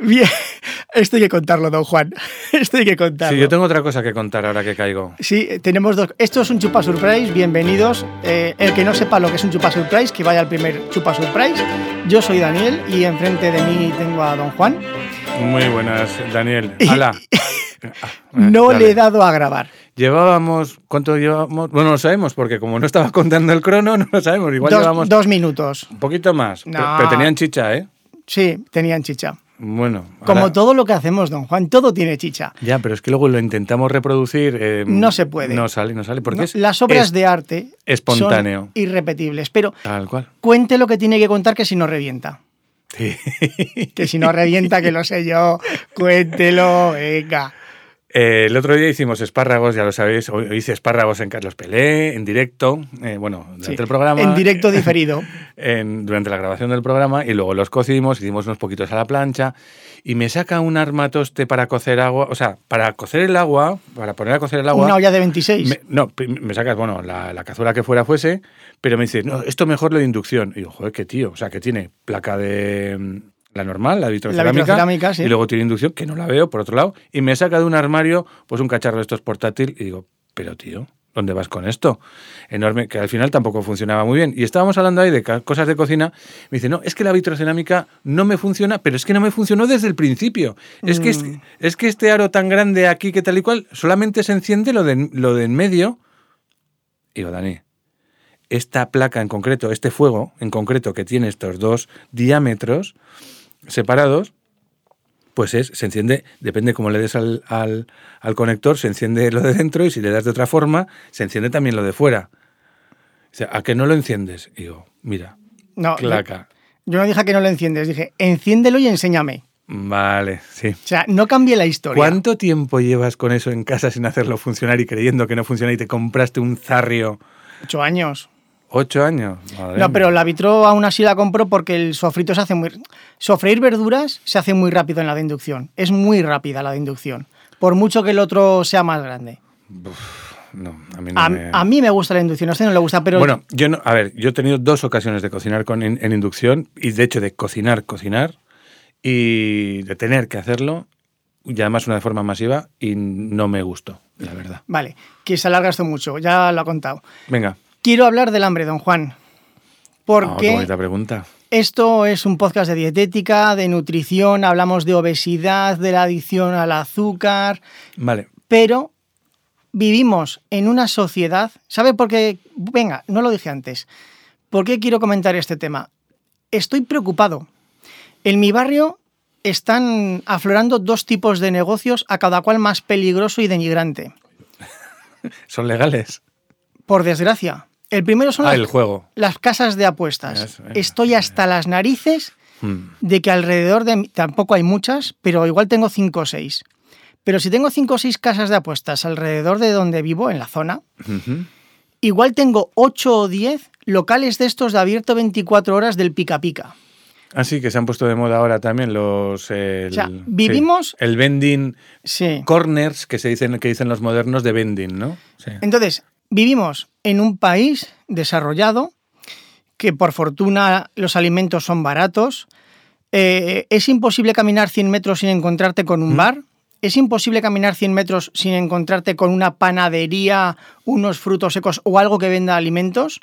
Bien, esto hay que contarlo, don Juan. Esto hay que contarlo. Sí, yo tengo otra cosa que contar ahora que caigo. Sí, tenemos dos. Esto es un chupa surprise, bienvenidos. Eh, el que no sepa lo que es un chupa surprise, que vaya al primer chupa surprise. Yo soy Daniel y enfrente de mí tengo a don Juan. Muy buenas, Daniel. Hala. no le he dado a grabar. Llevábamos, ¿cuánto llevábamos? Bueno, no lo sabemos, porque como no estaba contando el crono, no lo sabemos. Igual dos, llevamos. Dos minutos. Un poquito más. No. Pero tenían chicha, ¿eh? Sí, tenían chicha. Bueno. Como todo lo que hacemos, don Juan, todo tiene chicha. Ya, pero es que luego lo intentamos reproducir. Eh, no se puede. No sale, no sale. Porque no, es, las obras es de arte espontáneo. son irrepetibles. Pero Tal cual. cuente lo que tiene que contar que si no revienta. Sí. Que si no revienta, que lo sé yo. Cuéntelo, venga. Eh, el otro día hicimos espárragos, ya lo sabéis. Hoy hice espárragos en Carlos Pelé, en directo. Eh, bueno, durante Sí, el programa. En directo diferido. en- durante la grabación del programa y luego los cocimos, hicimos unos poquitos a la plancha y me saca un armatoste para cocer agua, o sea, para cocer el agua, para poner a cocer el agua. Una olla de 26. me- no, me sacas, bueno, la, la cazuela que fuera fuese, pero me dice, no, esto mejor lo de inducción. Y yo, joder, qué tío, o sea, que tiene placa de la normal, la vitrocerámica, vitrocerámica, sí. y luego tiene inducción, que no la veo, por otro lado, y me saca de un armario, pues un cacharro de estos portátil, y digo, pero tío, ¿dónde vas con esto? Enorme, que al final tampoco funcionaba muy bien. Y estábamos hablando ahí de cosas de cocina. Me dice, no, es que la vitrocerámica no me funciona, pero es que no me funcionó desde el principio. Es, que, es, Mm. es que este aro tan grande aquí que tal y cual, solamente se enciende lo de, lo de en medio. Y digo, Dani, esta placa en concreto, este fuego en concreto que tiene estos dos diámetros separados, pues es, se enciende, depende cómo le des al, al, al conector, se enciende lo de dentro y si le das de otra forma, se enciende también lo de fuera. O sea, ¿a que no lo enciendes? Y digo, mira, no, yo, claca. yo no dije que no lo enciendes, dije, enciéndelo y enséñame. Vale, sí. O sea, no cambie la historia. ¿Cuánto tiempo llevas con eso en casa sin hacerlo funcionar y creyendo que no funciona y te compraste un zarrio? Ocho años. ¿Ocho años? Madre No, pero la vitro aún así la compro porque el sofrito se hace muy... Sofreír verduras se hace muy rápido en la de inducción. Es muy rápida la de inducción. Por mucho que el otro sea más grande. No, a mí no A, me... a mí me gusta la inducción, a usted no le gusta, pero... Bueno, yo no, a ver, yo he tenido dos ocasiones de cocinar con, en, en inducción y de hecho de cocinar, cocinar y de tener que hacerlo y además una de forma masiva y no me gustó, la verdad. Vale, que se alarga esto mucho, ya lo ha contado. Venga, Quiero hablar del hambre, don Juan. Qué Porque bonita pregunta. esto es un podcast de dietética, de nutrición, hablamos de obesidad, de la adicción al azúcar, Vale, pero vivimos en una sociedad, ¿sabe por qué? Venga, no lo dije antes. ¿Por qué quiero comentar este tema? Estoy preocupado. En mi barrio están aflorando dos tipos de negocios, a cada cual más peligroso y denigrante. son legales. Por desgracia. El primero son Ah, las, el juego. las casas de apuestas. Eso, venga. Estoy hasta las narices Mm. de que alrededor de mí, tampoco hay muchas, pero igual tengo cinco o seis. Pero si tengo cinco o seis casas de apuestas alrededor de donde vivo, en la zona, igual tengo ocho o diez locales de estos de abierto 24 horas del pica pica. Así que se han puesto de moda ahora también los... el- O sea, sí, vivimos- el vending Sí. corners que se dicen que dicen los modernos de vending, ¿no? Sí. Entonces, vivimos en un país desarrollado que por fortuna los alimentos son baratos. Eh, es imposible caminar 100 metros sin encontrarte con un bar. Es imposible caminar 100 metros sin encontrarte con una panadería, unos frutos secos o algo que venda alimentos.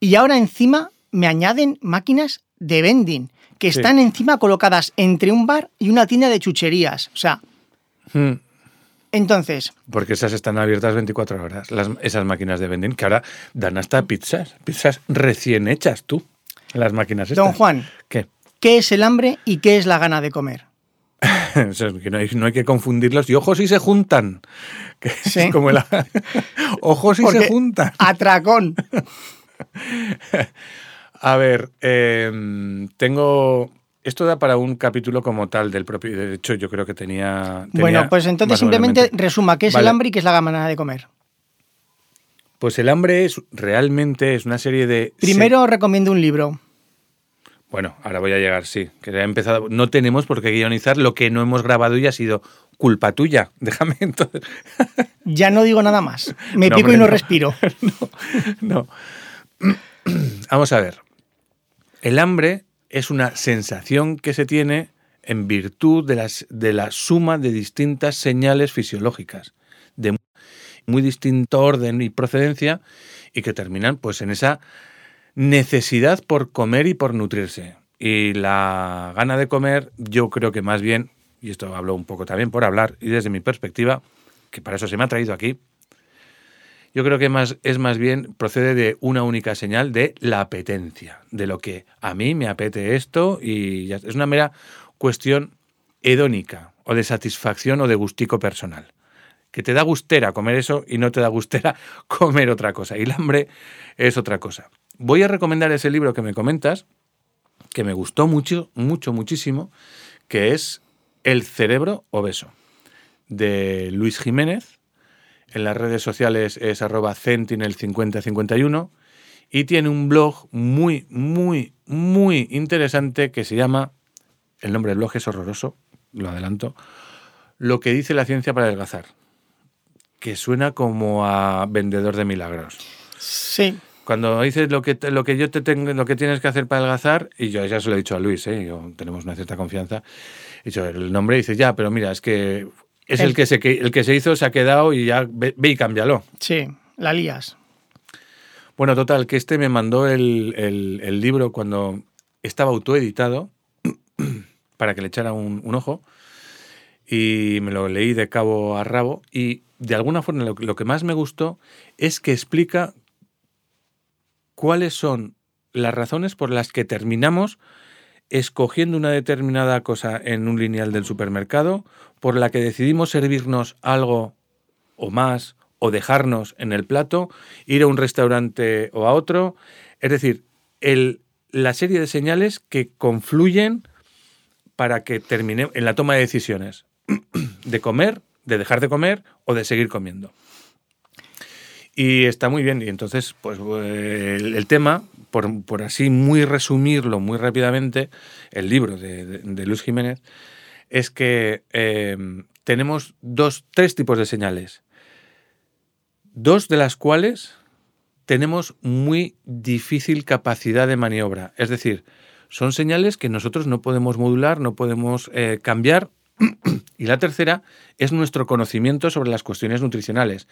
Y ahora encima me añaden máquinas de vending que Sí. están encima colocadas entre un bar y una tienda de chucherías. O sea, Mm. Entonces, Porque esas están abiertas 24 horas, las, esas máquinas de vending, que ahora dan hasta pizzas, pizzas recién hechas tú, las máquinas estas. don Juan, ¿Qué? ¿qué es el hambre y qué es la gana de comer? No, hay, no hay que confundirlos. Y ojos si se juntan. Que es Sí. como el... ojos si Porque- se juntan. Atracón. A ver, eh, tengo... Esto da para un capítulo como tal del propio... De hecho, yo creo que tenía... tenía Bueno, pues entonces simplemente mente. resuma qué es el hambre y qué es la gana de comer. Pues el hambre es realmente es una serie de... Primero recomiendo un libro. Bueno, ahora voy a llegar, sí. Que ya he empezado. No tenemos por qué guionizar lo que no hemos grabado y ha sido culpa tuya. Déjame entonces. Ya no digo nada más. Me No, pico hombre, y no, no. respiro. no. Vamos a ver. El hambre es una sensación que se tiene en virtud de, las, de la suma de distintas señales fisiológicas, de muy distinto orden y procedencia, y que terminan pues en esa necesidad por comer y por nutrirse. Y la gana de comer, yo creo que más bien, y esto hablo un poco también por hablar, y desde mi perspectiva, que para eso se me ha traído aquí, yo creo que más, es más bien, procede de una única señal de la apetencia, de lo que a mí me apete esto y ya, es una mera cuestión hedónica o de satisfacción o de gustico personal. Que te da gustera comer eso y no te da gustera comer otra cosa. Y el hambre es otra cosa. Voy a recomendar ese libro que me comentas, que me gustó mucho, mucho, muchísimo, que es El cerebro obeso, de Luis Jiménez. En las redes sociales es arroba centinel5051 y tiene un blog muy, muy, muy interesante que se llama, el nombre del blog es horroroso, lo adelanto, Lo que dice la ciencia para adelgazar, que suena como a vendedor de milagros. Sí. Cuando dices lo que, lo que yo te tengo, lo que tienes que hacer para adelgazar, y yo ya se lo he dicho a Luis, ¿eh? yo, tenemos una cierta confianza, he dicho el nombre y dices, ya, pero mira, es que es el, El- que, se, el que se hizo, se ha quedado y ya ve, ve y cámbialo. Sí, la lías. Bueno, total, que este me mandó el, el- el libro cuando estaba autoeditado para que le echara un, un ojo y me lo leí de cabo a rabo y de alguna forma lo, lo que más me gustó es que explica cuáles son las razones por las que terminamos escogiendo una determinada cosa en un lineal del supermercado, por la que decidimos servirnos algo o más o dejarnos en el plato, ir a un restaurante o a otro. Es decir, el- la serie de señales que confluyen para que termine en la toma de decisiones de comer, de dejar de comer o de seguir comiendo. Y está muy bien. Y entonces, pues eh, el, el tema, por, así muy resumirlo muy rápidamente, el libro de, Luis Jiménez, es que eh, tenemos dos, tres tipos de señales. Dos de las cuales tenemos muy difícil capacidad de maniobra. Es decir, son señales que nosotros no podemos modular, no podemos eh, cambiar. Y la tercera es nuestro conocimiento sobre las cuestiones nutricionales,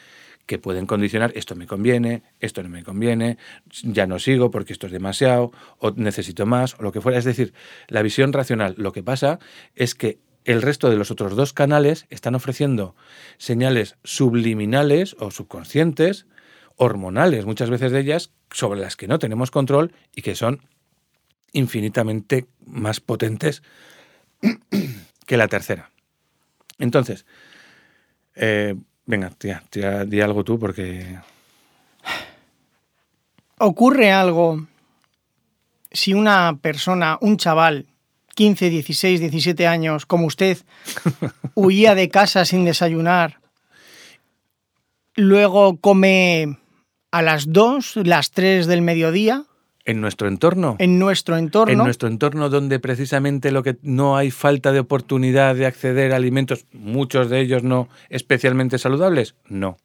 que pueden condicionar esto me conviene, esto no me conviene, ya no sigo porque esto es demasiado, o necesito más, o lo que fuera. Es decir, la visión racional. Lo que pasa es que el resto de los otros dos canales están ofreciendo señales subliminales o subconscientes, hormonales, muchas veces de ellas, sobre las que no tenemos control y que son infinitamente más potentes que la tercera. Entonces, eh, venga, tía, tía, di algo tú porque... ocurre algo. Si una persona, un chaval, 15, 16, 17 años, como usted, huía de casa sin desayunar, luego come a las 2, las 3 del mediodía En nuestro entorno, en nuestro entorno, en nuestro entorno donde precisamente lo que no hay falta de oportunidad de acceder a alimentos, muchos de ellos no especialmente saludables, no.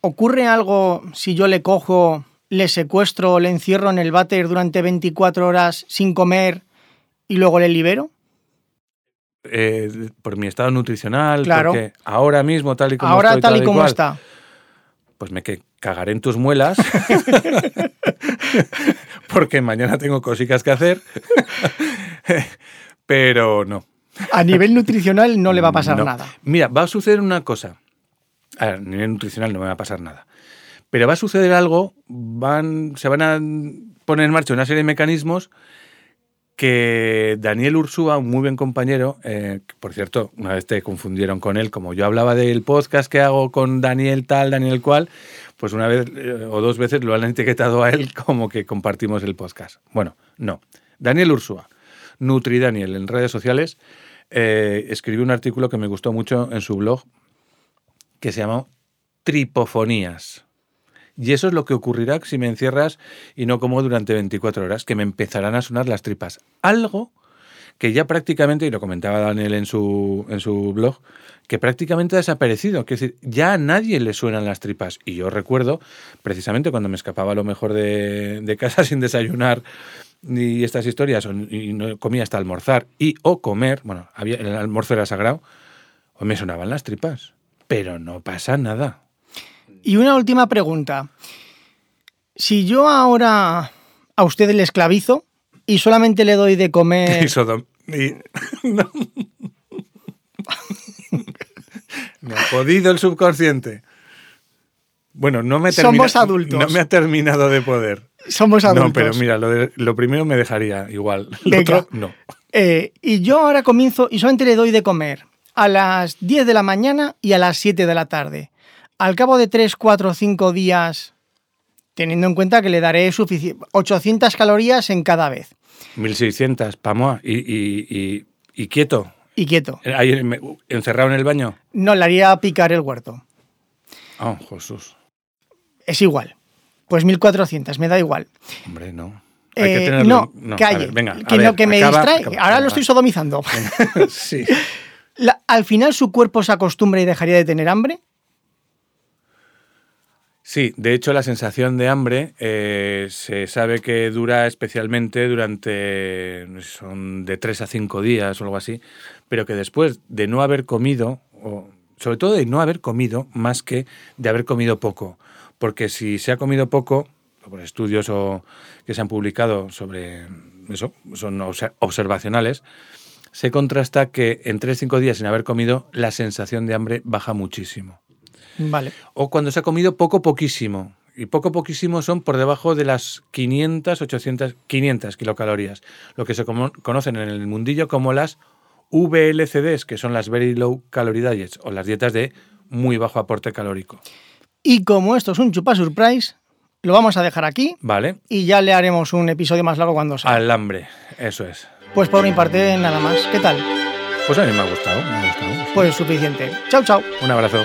¿ocurre algo si yo le cojo, le secuestro, le encierro en el váter durante 24 horas sin comer y luego le libero? Eh, por mi estado nutricional, Claro. porque ahora mismo tal y como Ahora estoy, tal y como está. Pues me que cagaré en tus muelas porque mañana tengo cositas que hacer pero no A nivel nutricional no le va a pasar No. nada. mira va a suceder una cosa a nivel nutricional no me va a pasar nada pero va a suceder algo van se van a poner en marcha una serie de mecanismos que Daniel Ursúa, un muy buen compañero, eh, por cierto, una vez te confundieron con él, como yo hablaba del podcast que hago con Daniel tal, Daniel cual, pues una vez eh, o dos veces lo han etiquetado a él como que compartimos el podcast. Bueno, no. Daniel Ursúa, Nutri Daniel, en redes sociales, eh, escribió un artículo que me gustó mucho en su blog, que se llama Tripofonías. Y eso es lo que ocurrirá si me encierras y no como durante 24 horas, que me empezarán a sonar las tripas. Algo que ya prácticamente, y lo comentaba Daniel en su, en su blog, que prácticamente ha desaparecido. Es decir, ya a nadie le suenan las tripas. Y yo recuerdo, precisamente cuando me escapaba a lo mejor de, casa sin desayunar y estas historias, y no comía hasta almorzar y o comer, bueno, había, el almuerzo era sagrado, o me sonaban las tripas. Pero no pasa nada. Y una última pregunta. Si yo ahora a usted le esclavizo y solamente le doy de comer... Y no. me ha jodido el subconsciente. Bueno, no me, termina- Somos adultos. no me ha terminado de poder. Somos adultos. No, pero mira, lo, de- lo primero me dejaría igual. Lo Venga. otro, no. Eh, y yo ahora comienzo y solamente le doy de comer a las 10 de la mañana y a las 7 de la tarde. Al cabo de 3, 4, 5 días, teniendo en cuenta que le daré sufici- 800 calorías en cada vez. 1600, pamoa. Y, y, y, y quieto. Y quieto. Ahí, me- encerrado en el baño. No le haría picar el huerto. Oh, Jesús. Es igual. Pues 1400, me da igual. Hombre, no. Hay que Eh, tenerlo. no, a calle. ver, venga, que, no, que me acaba- distrae. acaba. Ahora lo estoy sodomizando. sí. La- al final su cuerpo se acostumbra y dejaría de tener hambre. Sí, de hecho la sensación de hambre eh, se sabe que dura especialmente durante, son de 3 a 5 días o algo así, pero que después de no haber comido, o sobre todo de no haber comido más que de haber comido poco, porque si se ha comido poco, por estudios o que se han publicado sobre eso, son obse- observacionales, se contrasta que en 3-5 días sin haber comido la sensación de hambre baja muchísimo. Vale. O cuando se ha comido poco poquísimo. Y poco poquísimo son por debajo de las 500, 800, 500 kilocalorías. Lo que se conocen en el mundillo como las VLCDs, que son las Very Low Calorie Diets, o las dietas de muy bajo aporte calórico. Y como esto es un chupa surprise, lo vamos a dejar aquí ¿Vale? y ya le haremos un episodio más largo cuando sea. Al hambre, eso es. Pues por mi parte, nada más. ¿Qué tal? Pues a mí me ha gustado, me ha gustado. Pues suficiente. Chao, chao. Un abrazo.